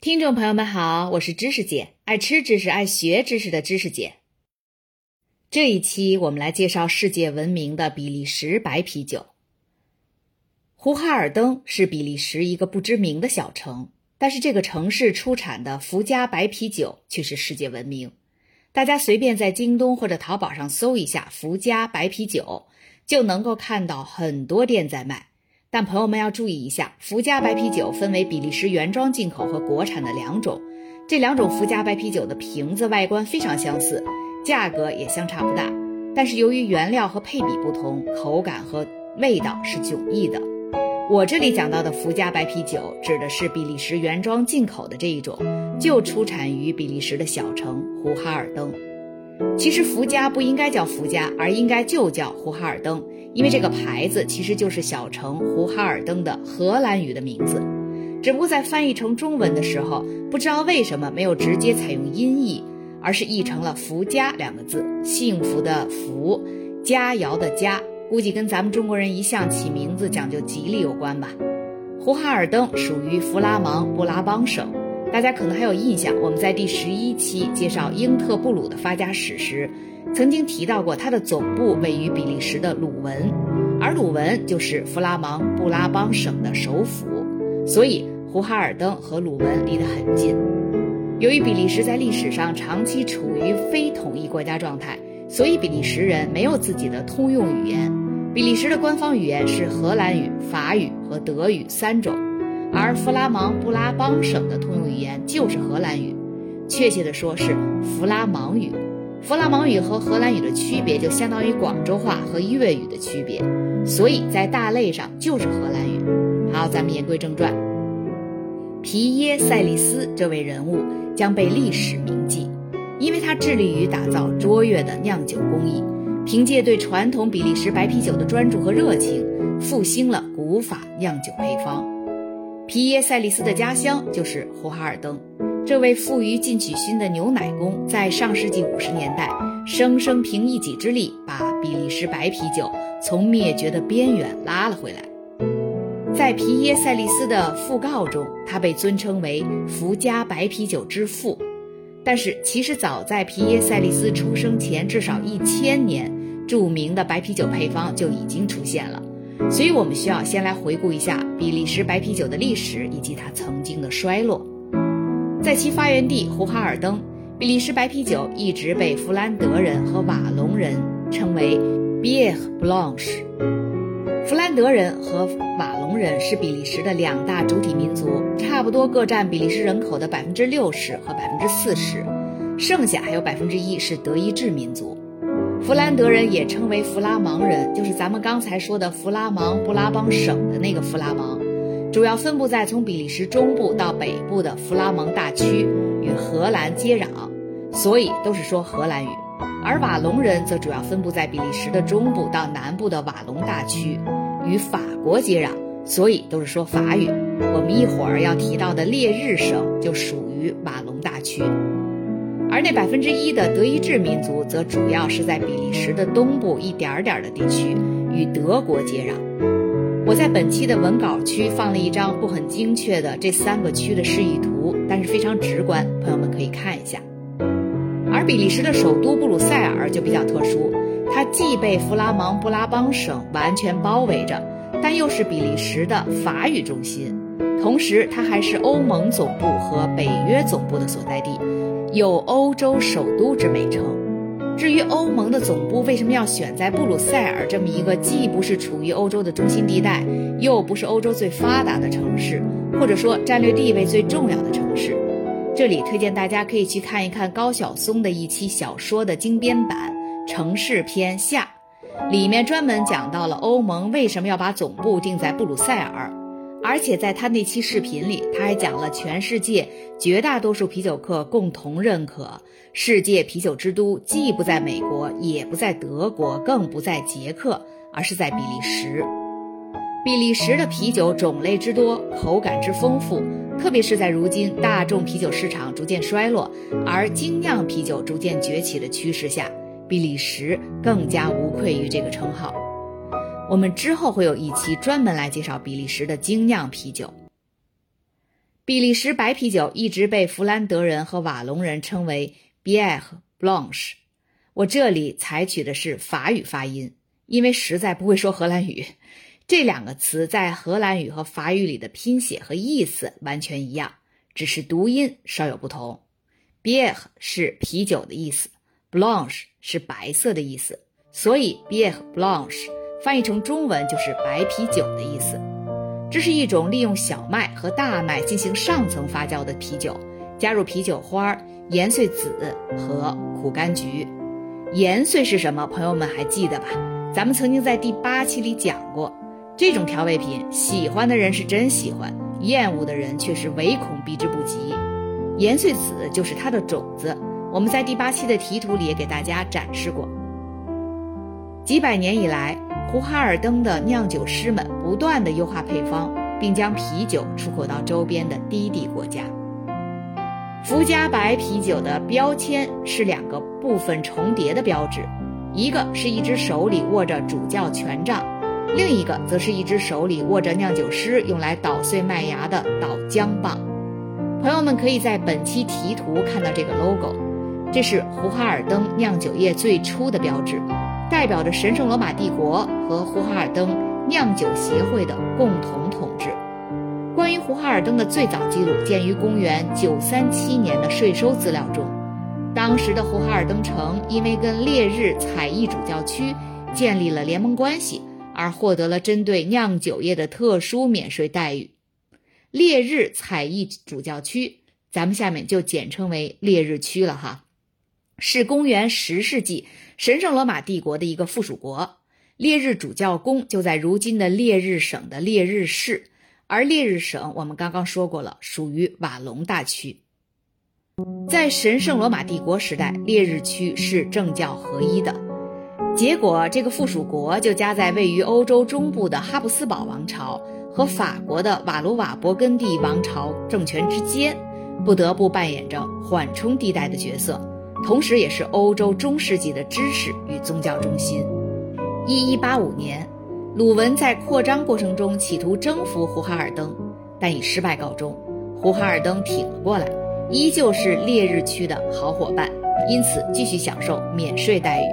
听众朋友们好，我是知识姐，爱吃知识、爱学知识的知识姐。这一期我们来介绍世界闻名的比利时白啤酒。胡哈尔登是比利时一个不知名的小城，但是这个城市出产的福佳白啤酒却是世界闻名。大家随便在京东或者淘宝上搜一下“福佳白啤酒”，就能够看到很多店在卖。但朋友们要注意一下，福佳白啤酒分为比利时原装进口和国产的两种。这两种福佳白啤酒的瓶子外观非常相似，价格也相差不大。但是由于原料和配比不同，口感和味道是迥异的。我这里讲到的福佳白啤酒，指的是比利时原装进口的这一种，就出产于比利时的小城胡哈尔登。其实福佳不应该叫福佳，而应该就叫胡哈尔登。因为这个牌子其实就是小城胡哈尔登的荷兰语的名字，只不过在翻译成中文的时候，不知道为什么没有直接采用音译，而是译成了“福家”两个字，幸福的福，佳肴的佳，估计跟咱们中国人一向起名字讲究吉利有关吧。胡哈尔登属于弗拉芒布拉邦省，大家可能还有印象，我们在第十一期介绍英特布鲁的发家史时。曾经提到过，它的总部位于比利时的鲁文，而鲁文就是弗拉芒布拉邦省的首府，所以胡哈尔登和鲁文离得很近。由于比利时在历史上长期处于非统一国家状态，所以比利时人没有自己的通用语言。比利时的官方语言是荷兰语、法语和德语三种，而弗拉芒布拉邦省的通用语言就是荷兰语，确切的说是弗拉芒语。弗拉芒语和荷兰语的区别，就相当于广州话和粤语的区别，所以在大类上就是荷兰语。好，咱们言归正传，皮耶塞利斯这位人物将被历史铭记，因为他致力于打造卓越的酿酒工艺，凭借对传统比利时白啤酒的专注和热情，复兴了古法酿酒配方。皮耶塞利斯的家乡就是胡哈尔登。这位富于进取心的牛奶工，在上世纪五十年代，生生凭一己之力，把比利时白啤酒从灭绝的边缘拉了回来。在皮耶塞利斯的讣告中，他被尊称为“福佳白啤酒之父”。但是，其实早在皮耶塞利斯出生前至少一千年，著名的白啤酒配方就已经出现了。所以，我们需要先来回顾一下比利时白啤酒的历史以及它曾经的衰落。在其发源地胡哈尔登，比利时白啤酒一直被弗兰德人和瓦隆人称为 Bière Blanche。弗兰德人和瓦隆人是比利时的两大主体民族，差不多各占比利时人口的百分之六十和百分之四十，剩下还有百分之一是德意志民族。弗兰德人也称为弗拉芒人，就是咱们刚才说的弗拉芒布拉邦省的那个弗拉芒。主要分布在从比利时中部到北部的弗拉蒙大区，与荷兰接壤，所以都是说荷兰语；而瓦隆人则主要分布在比利时的中部到南部的瓦隆大区，与法国接壤，所以都是说法语。我们一会儿要提到的列日省就属于瓦隆大区，而那百分之一的德意志民族则主要是在比利时的东部一点点的地区，与德国接壤。我在本期的文稿区放了一张不很精确的这三个区的示意图，但是非常直观，朋友们可以看一下。而比利时的首都布鲁塞尔就比较特殊，它既被弗拉芒布拉邦省完全包围着，但又是比利时的法语中心，同时它还是欧盟总部和北约总部的所在地，有“欧洲首都”之美称。至于欧盟的总部为什么要选在布鲁塞尔这么一个既不是处于欧洲的中心地带，又不是欧洲最发达的城市，或者说战略地位最重要的城市，这里推荐大家可以去看一看高晓松的一期小说的精编版《城市篇下》，里面专门讲到了欧盟为什么要把总部定在布鲁塞尔。而且在他那期视频里，他还讲了全世界绝大多数啤酒客共同认可，世界啤酒之都既不在美国，也不在德国，更不在捷克，而是在比利时。比利时的啤酒种类之多，口感之丰富，特别是在如今大众啤酒市场逐渐衰落，而精酿啤酒逐渐崛起的趋势下，比利时更加无愧于这个称号。我们之后会有一期专门来介绍比利时的精酿啤酒。比利时白啤酒一直被弗兰德人和瓦隆人称为 Bière Blanche。我这里采取的是法语发音，因为实在不会说荷兰语。这两个词在荷兰语和法语里的拼写和意思完全一样，只是读音稍有不同。Bière 是啤酒的意思，Blanche 是白色的意思，所以 Bière Blanche 翻译成中文就是白啤酒的意思。这是一种利用小麦和大麦进行上层发酵的啤酒，加入啤酒花、盐碎子和苦柑橘。盐碎是什么？朋友们还记得吧？咱们曾经在第八期里讲过。这种调味品，喜欢的人是真喜欢，厌恶的人却是唯恐避之不及。盐碎子就是它的种子，我们在第八期的题图里也给大家展示过。几百年以来，胡哈尔登的酿酒师们不断地优化配方，并将啤酒出口到周边的低地国家。福加白啤酒的标签是两个部分重叠的标志，一个是一只手里握着主教权杖。另一个则是一只手里握着酿酒师用来捣碎麦芽的捣浆棒。朋友们可以在本期题图看到这个 logo，这是胡哈尔登酿酒业最初的标志，代表着神圣罗马帝国和胡哈尔登酿酒协会的共同统治。关于胡哈尔登的最早记录见于公元937年的税收资料中，当时的胡哈尔登城因为跟烈日采邑主教区建立了联盟关系。而获得了针对酿酒业的特殊免税待遇。烈日采邑主教区，咱们下面就简称为烈日区了哈，是公元十世纪神圣罗马帝国的一个附属国。烈日主教宫就在如今的烈日省的烈日市，而烈日省我们刚刚说过了，属于瓦隆大区。在神圣罗马帝国时代，烈日区是政教合一的。结果，这个附属国就夹在位于欧洲中部的哈布斯堡王朝和法国的瓦卢瓦勃艮第王朝政权之间，不得不扮演着缓冲地带的角色，同时也是欧洲中世纪的知识与宗教中心。一一八五年，鲁文在扩张过程中企图征服胡哈尔登，但以失败告终。胡哈尔登挺了过来，依旧是烈日区的好伙伴，因此继续享受免税待遇。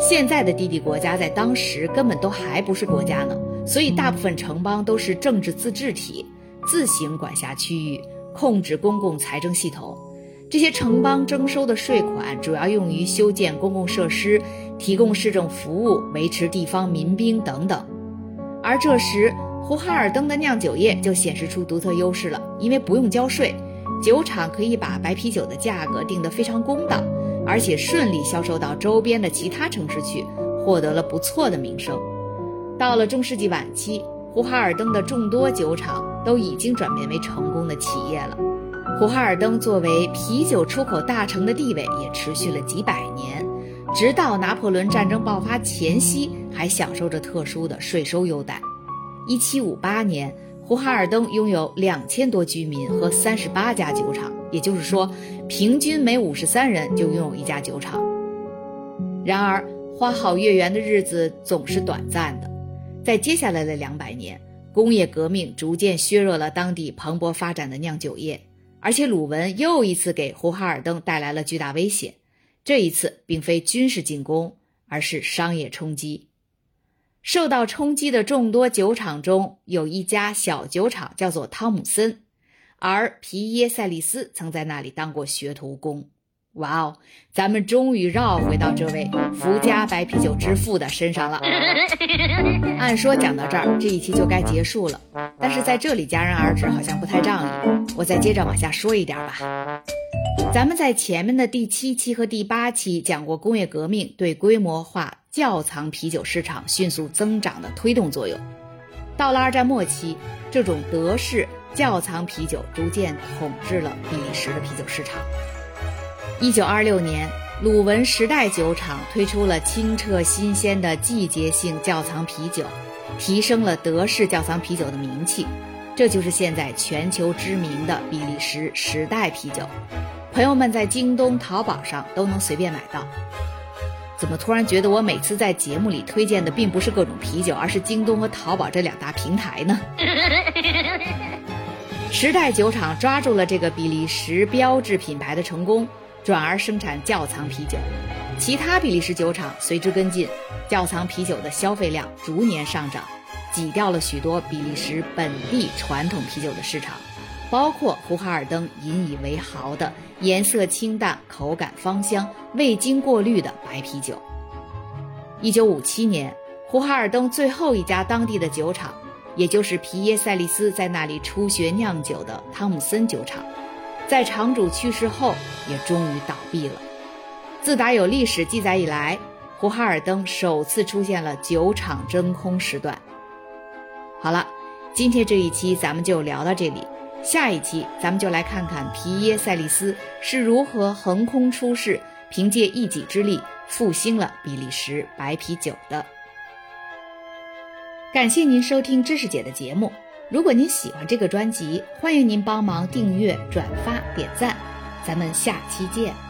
现在的低地国家在当时根本都还不是国家呢，所以大部分城邦都是政治自治体，自行管辖区域，控制公共财政系统。这些城邦征收的税款主要用于修建公共设施、提供市政服务、维持地方民兵等等。而这时，胡哈尔登的酿酒业就显示出独特优势了，因为不用交税，酒厂可以把白啤酒的价格定得非常公道。而且顺利销售到周边的其他城市去，获得了不错的名声。到了中世纪晚期，胡哈尔登的众多酒厂都已经转变为成功的企业了。胡哈尔登作为啤酒出口大城的地位也持续了几百年，直到拿破仑战争爆发前夕，还享受着特殊的税收优待。一七五八年。胡哈尔登拥有两千多居民和三十八家酒厂，也就是说，平均每五十三人就拥有一家酒厂。然而，花好月圆的日子总是短暂的，在接下来的两百年，工业革命逐渐削弱了当地蓬勃发展的酿酒业，而且鲁文又一次给胡哈尔登带来了巨大威胁。这一次，并非军事进攻，而是商业冲击。受到冲击的众多酒厂中，有一家小酒厂叫做汤姆森，而皮耶塞利斯曾在那里当过学徒工。哇哦，咱们终于绕回到这位福家白啤酒之父的身上了。按说讲到这儿，这一期就该结束了，但是在这里戛然而止好像不太仗义，我再接着往下说一点吧。咱们在前面的第七期和第八期讲过工业革命对规模化。窖藏啤酒市场迅速增长的推动作用，到了二战末期，这种德式窖藏啤酒逐渐统治了比利时的啤酒市场。一九二六年，鲁文时代酒厂推出了清澈新鲜的季节性窖藏啤酒，提升了德式窖藏啤酒的名气。这就是现在全球知名的比利时时代啤酒。朋友们在京东、淘宝上都能随便买到。怎么突然觉得我每次在节目里推荐的并不是各种啤酒，而是京东和淘宝这两大平台呢？时代酒厂抓住了这个比利时标志品牌的成功，转而生产窖藏啤酒，其他比利时酒厂随之跟进，窖藏啤酒的消费量逐年上涨，挤掉了许多比利时本地传统啤酒的市场，包括胡哈尔登引以为豪的颜色清淡、口感芳香、未经过滤的白啤酒。一九五七年，胡哈尔登最后一家当地的酒厂。也就是皮耶塞利斯在那里初学酿酒的汤姆森酒厂，在厂主去世后也终于倒闭了。自打有历史记载以来，胡哈尔登首次出现了酒厂真空时段。好了，今天这一期咱们就聊到这里，下一期咱们就来看看皮耶塞利斯是如何横空出世，凭借一己之力复兴了比利时白啤酒的。感谢您收听知识姐的节目。如果您喜欢这个专辑，欢迎您帮忙订阅、转发、点赞。咱们下期见。